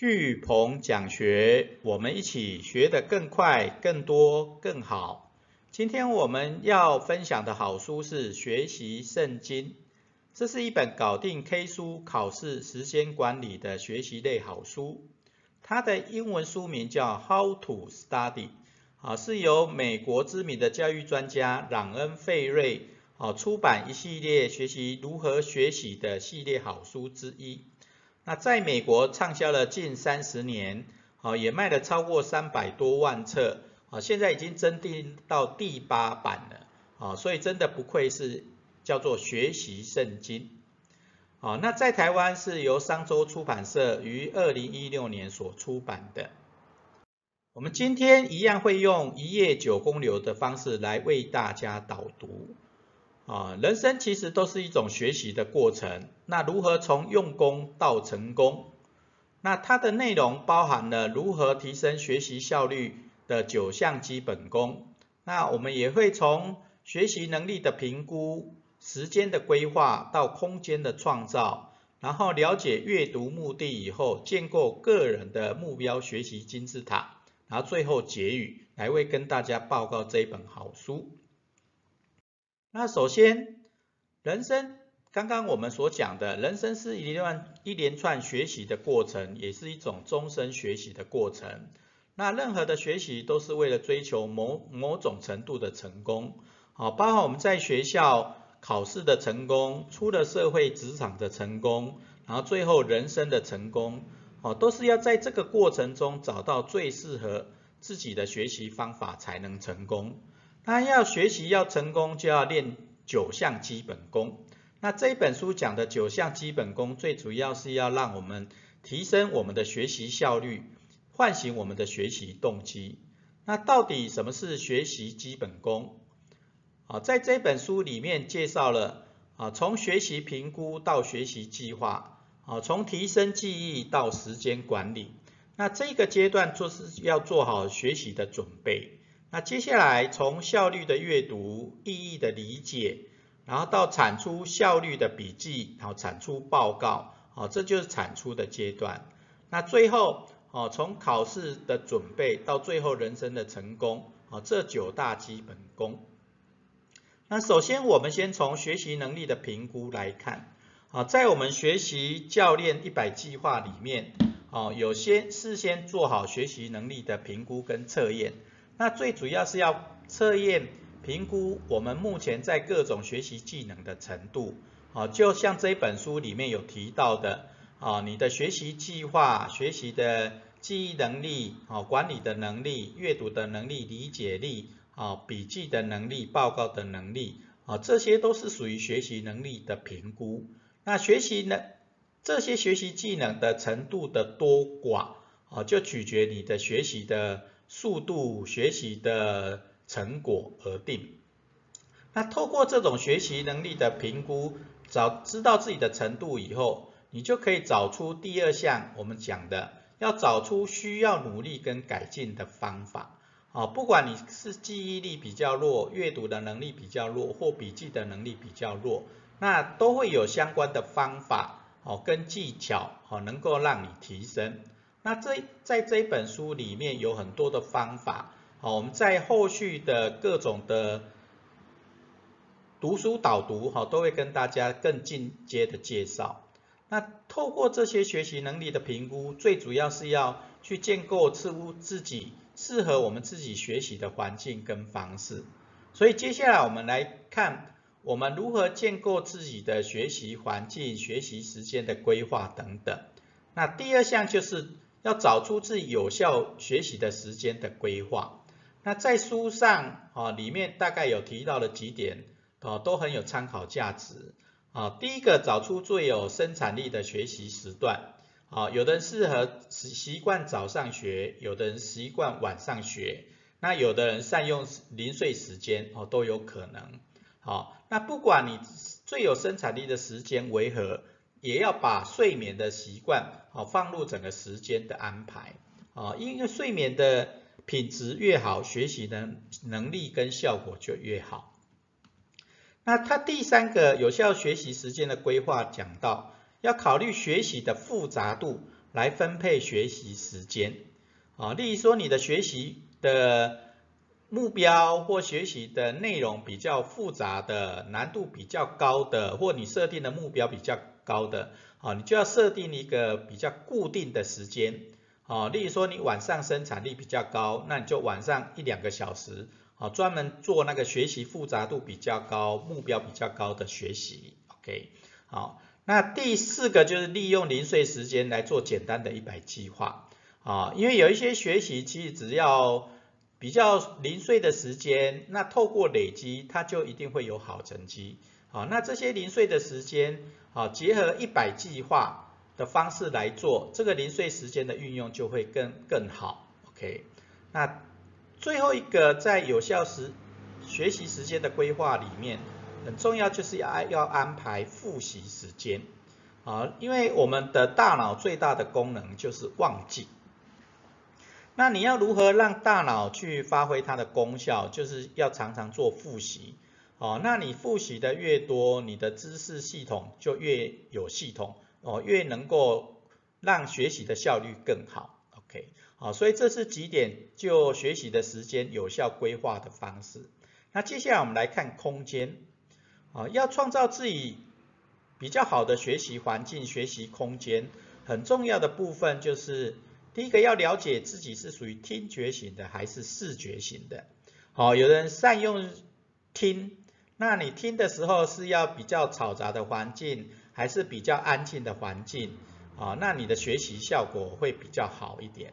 巨鹏讲学，我们一起学得更快、更多、更好。今天我们要分享的好书是《学习圣经》，这是一本搞定 K 书考试时间管理的学习类好书。它的英文书名叫《How to Study》，啊，是由美国知名的教育专家朗恩·费瑞啊出版一系列学习如何学习的系列好书之一。那在美国畅销了近三十年，啊，也卖了超过三百多万册，啊，现在已经增订到第八版了，啊，所以真的不愧是叫做学习圣经。好，那在台湾是由商周出版社于二零一六年所出版的。我们今天一样会用一页九公流的方式来为大家导读。啊，人生其实都是一种学习的过程。那如何从用功到成功？那它的内容包含了如何提升学习效率的九项基本功。那我们也会从学习能力的评估。时间的规划到空间的创造，然后了解阅读目的以后，建构个人的目标学习金字塔，然后最后结语来为跟大家报告这一本好书。那首先，人生刚刚我们所讲的，人生是一段一连串学习的过程，也是一种终身学习的过程。那任何的学习都是为了追求某某种程度的成功，好，包括我们在学校。考试的成功，出了社会职场的成功，然后最后人生的成功，哦，都是要在这个过程中找到最适合自己的学习方法才能成功。那要学习要成功，就要练九项基本功。那这本书讲的九项基本功，最主要是要让我们提升我们的学习效率，唤醒我们的学习动机。那到底什么是学习基本功？啊，在这本书里面介绍了啊，从学习评估到学习计划，啊，从提升记忆到时间管理，那这个阶段就是要做好学习的准备。那接下来从效率的阅读、意义的理解，然后到产出效率的笔记，然后产出报告，啊，这就是产出的阶段。那最后，哦，从考试的准备到最后人生的成功，啊，这九大基本功。那首先，我们先从学习能力的评估来看，啊，在我们学习教练一百计划里面，啊，有些事先做好学习能力的评估跟测验。那最主要是要测验评估我们目前在各种学习技能的程度，啊，就像这本书里面有提到的，啊，你的学习计划、学习的记忆能力、啊，管理的能力、阅读的能力、理解力。啊，笔记的能力、报告的能力，啊，这些都是属于学习能力的评估。那学习呢，这些学习技能的程度的多寡，啊，就取决你的学习的速度、学习的成果而定。那透过这种学习能力的评估，找知道自己的程度以后，你就可以找出第二项我们讲的，要找出需要努力跟改进的方法。啊，不管你是记忆力比较弱、阅读的能力比较弱或笔记的能力比较弱，那都会有相关的方法哦跟技巧哦能够让你提升。那这在这本书里面有很多的方法，好，我们在后续的各种的读书导读哈都会跟大家更进阶的介绍。那透过这些学习能力的评估，最主要是要去建构出自己。适合我们自己学习的环境跟方式，所以接下来我们来看我们如何建构自己的学习环境、学习时间的规划等等。那第二项就是要找出自己有效学习的时间的规划。那在书上啊里面大概有提到了几点啊，都很有参考价值啊。第一个，找出最有生产力的学习时段。啊，有的人适合习习惯早上学，有的人习惯晚上学，那有的人善用零碎时间哦，都有可能。好，那不管你最有生产力的时间为何，也要把睡眠的习惯好放入整个时间的安排。啊，因为睡眠的品质越好，学习的能力跟效果就越好。那他第三个有效学习时间的规划讲到。要考虑学习的复杂度，来分配学习时间。啊，例如说你的学习的目标或学习的内容比较复杂的、难度比较高的，或你设定的目标比较高的，啊，你就要设定一个比较固定的时间。啊，例如说你晚上生产力比较高，那你就晚上一两个小时，啊，专门做那个学习复杂度比较高、目标比较高的学习。OK，好，那第四个就是利用零碎时间来做简单的一百计划。啊，因为有一些学习其实只要比较零碎的时间，那透过累积，它就一定会有好成绩。好，那这些零碎的时间，好结合一百计划。的方式来做，这个零碎时间的运用就会更更好。OK，那最后一个在有效时学习时间的规划里面，很重要就是要要安排复习时间啊，因为我们的大脑最大的功能就是忘记。那你要如何让大脑去发挥它的功效，就是要常常做复习。哦，那你复习的越多，你的知识系统就越有系统。哦，越能够让学习的效率更好，OK，好，所以这是几点就学习的时间有效规划的方式。那接下来我们来看空间，啊，要创造自己比较好的学习环境、学习空间，很重要的部分就是第一个要了解自己是属于听觉型的还是视觉型的。好，有人善用听，那你听的时候是要比较嘈杂的环境。还是比较安静的环境啊，那你的学习效果会比较好一点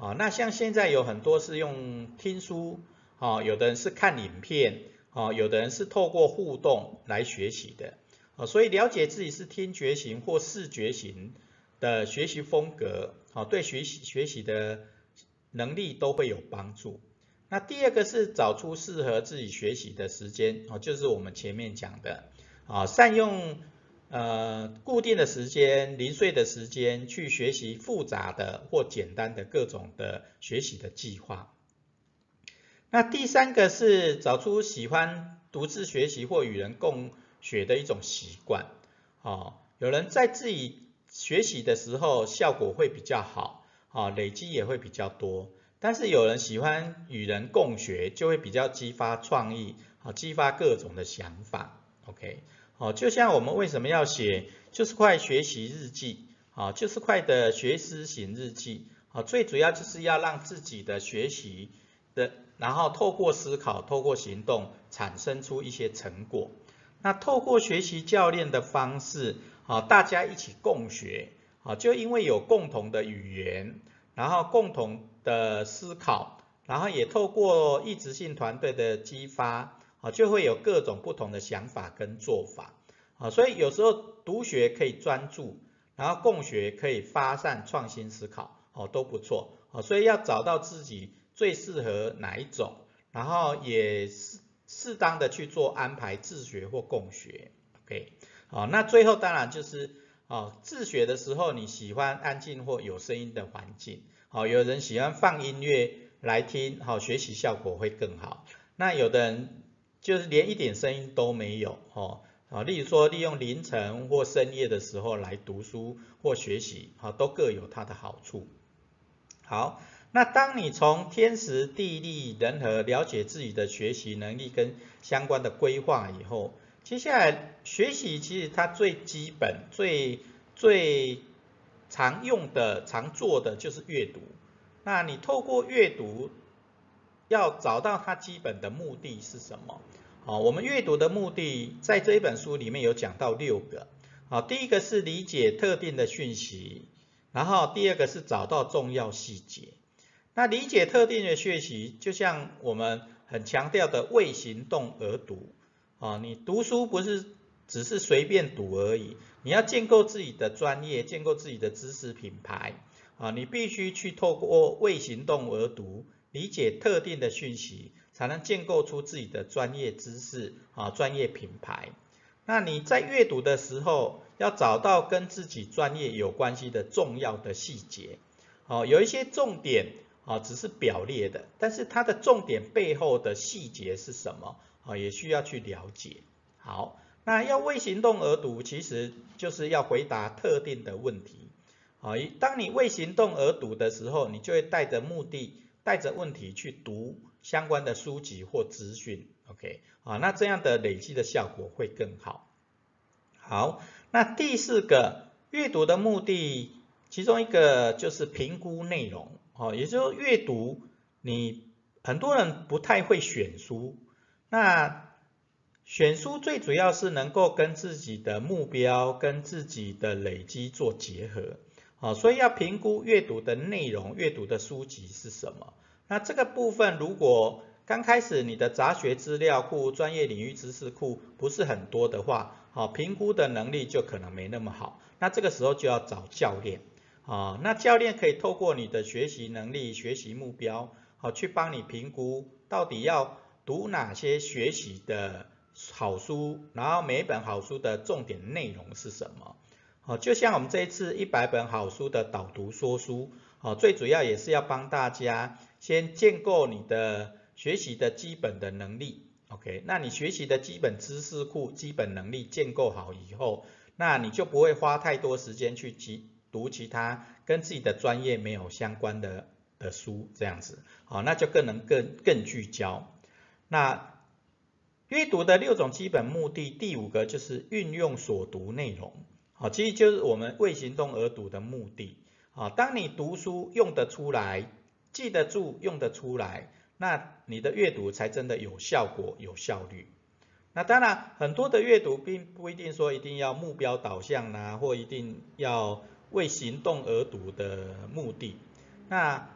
啊。那像现在有很多是用听书啊，有的人是看影片啊，有的人是透过互动来学习的啊。所以了解自己是听觉型或视觉型的学习风格啊，对学习学习的能力都会有帮助。那第二个是找出适合自己学习的时间啊，就是我们前面讲的啊，善用。呃，固定的时间、零碎的时间去学习复杂的或简单的各种的学习的计划。那第三个是找出喜欢独自学习或与人共学的一种习惯。哦，有人在自己学习的时候效果会比较好，啊，累积也会比较多。但是有人喜欢与人共学，就会比较激发创意，啊，激发各种的想法。OK。哦，就像我们为什么要写就是快学习日记，啊，就是快的学思型日记，啊，最主要就是要让自己的学习的，然后透过思考，透过行动，产生出一些成果。那透过学习教练的方式，啊，大家一起共学，啊，就因为有共同的语言，然后共同的思考，然后也透过意志性团队的激发。啊，就会有各种不同的想法跟做法，啊，所以有时候独学可以专注，然后共学可以发散创新思考，哦，都不错，啊，所以要找到自己最适合哪一种，然后也适适当的去做安排，自学或共学，OK，好，那最后当然就是，哦，自学的时候你喜欢安静或有声音的环境，好，有人喜欢放音乐来听，好，学习效果会更好，那有的人。就是连一点声音都没有，哦，啊，例如说利用凌晨或深夜的时候来读书或学习，哈，都各有它的好处。好，那当你从天时地利人和了解自己的学习能力跟相关的规划以后，接下来学习其实它最基本、最最常用的、常做的就是阅读。那你透过阅读。要找到它基本的目的是什么？好，我们阅读的目的在这一本书里面有讲到六个。好，第一个是理解特定的讯息，然后第二个是找到重要细节。那理解特定的讯息，就像我们很强调的为行动而读。啊，你读书不是只是随便读而已，你要建构自己的专业，建构自己的知识品牌。啊，你必须去透过为行动而读。理解特定的讯息，才能建构出自己的专业知识啊，专业品牌。那你在阅读的时候，要找到跟自己专业有关系的重要的细节。哦，有一些重点啊，只是表列的，但是它的重点背后的细节是什么啊，也需要去了解。好，那要为行动而读，其实就是要回答特定的问题。啊，当你为行动而读的时候，你就会带着目的、带着问题去读相关的书籍或资讯。OK，啊，那这样的累积的效果会更好。好，那第四个阅读的目的，其中一个就是评估内容。哦，也就是阅读，你很多人不太会选书，那选书最主要是能够跟自己的目标、跟自己的累积做结合。好，所以要评估阅读的内容，阅读的书籍是什么。那这个部分如果刚开始你的杂学资料库、专业领域知识库不是很多的话，好，评估的能力就可能没那么好。那这个时候就要找教练，啊，那教练可以透过你的学习能力、学习目标，好，去帮你评估到底要读哪些学习的好书，然后每一本好书的重点内容是什么。好，就像我们这一次一百本好书的导读说书，好，最主要也是要帮大家先建构你的。学习的基本的能力，OK，那你学习的基本知识库、基本能力建构好以后，那你就不会花太多时间去其读其他跟自己的专业没有相关的的书，这样子，好，那就更能更更聚焦。那阅读的六种基本目的，第五个就是运用所读内容，好，其实就是我们为行动而读的目的，好，当你读书用得出来，记得住，用得出来。那你的阅读才真的有效果、有效率。那当然，很多的阅读并不一定说一定要目标导向啦，或一定要为行动而读的目的。那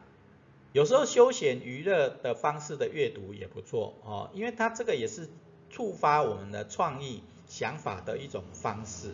有时候休闲娱乐的方式的阅读也不错哦，因为它这个也是触发我们的创意想法的一种方式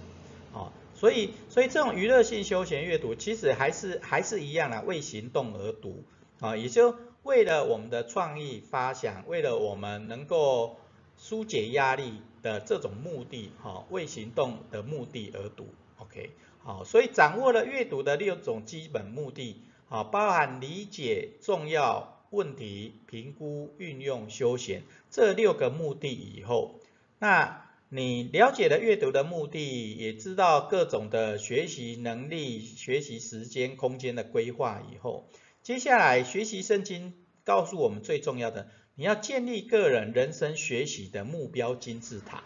哦。所以，所以这种娱乐性休闲阅读其实还是还是一样啊，为行动而读啊，也就。为了我们的创意发想，为了我们能够疏解压力的这种目的，哈，为行动的目的而读，OK，好，所以掌握了阅读的六种基本目的，啊，包含理解、重要、问题、评估、运用、休闲这六个目的以后，那你了解了阅读的目的，也知道各种的学习能力、学习时间、空间的规划以后。接下来学习圣经告诉我们最重要的，你要建立个人人生学习的目标金字塔，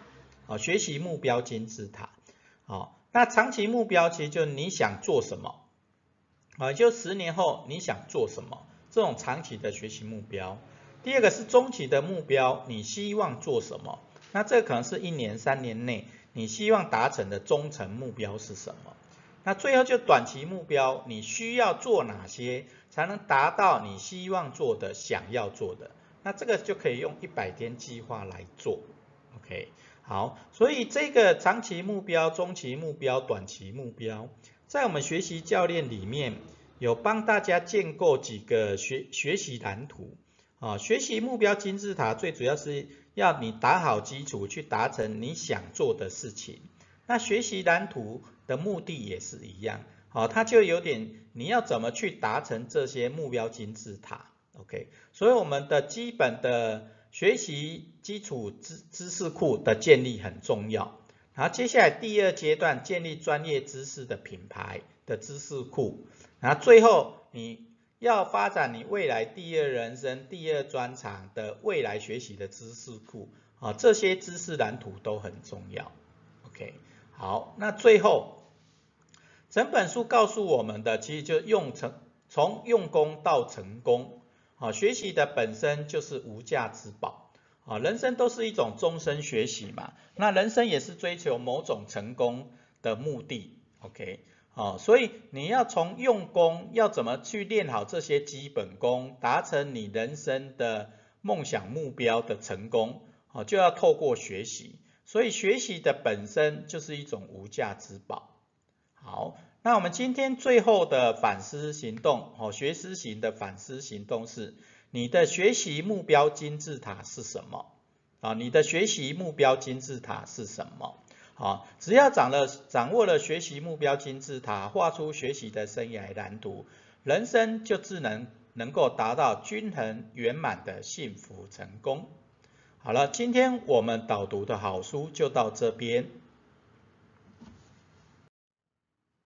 啊，学习目标金字塔，好，那长期目标其实就你想做什么，啊，就十年后你想做什么，这种长期的学习目标。第二个是中期的目标，你希望做什么？那这可能是一年、三年内你希望达成的中程目标是什么？那最后就短期目标，你需要做哪些才能达到你希望做的、想要做的？那这个就可以用一百天计划来做，OK？好，所以这个长期目标、中期目标、短期目标，在我们学习教练里面有帮大家建构几个学学习蓝图啊。学习目标金字塔最主要是要你打好基础，去达成你想做的事情。那学习蓝图的目的也是一样，好，它就有点你要怎么去达成这些目标金字塔，OK？所以我们的基本的学习基础知知识库的建立很重要，然后接下来第二阶段建立专业知识的品牌的知识库，然后最后你要发展你未来第二人生、第二专长的未来学习的知识库，啊，这些知识蓝图都很重要，OK？好，那最后整本书告诉我们的，其实就用成从用功到成功，啊，学习的本身就是无价之宝，啊，人生都是一种终身学习嘛，那人生也是追求某种成功的目的，OK，啊，所以你要从用功，要怎么去练好这些基本功，达成你人生的梦想目标的成功，啊，就要透过学习。所以学习的本身就是一种无价之宝。好，那我们今天最后的反思行动，哦，学思行的反思行动是：你的学习目标金字塔是什么？啊，你的学习目标金字塔是什么？啊，只要掌了掌握了学习目标金字塔，画出学习的生涯蓝图，人生就自能能够达到均衡圆满的幸福成功。好了，今天我们导读的好书就到这边。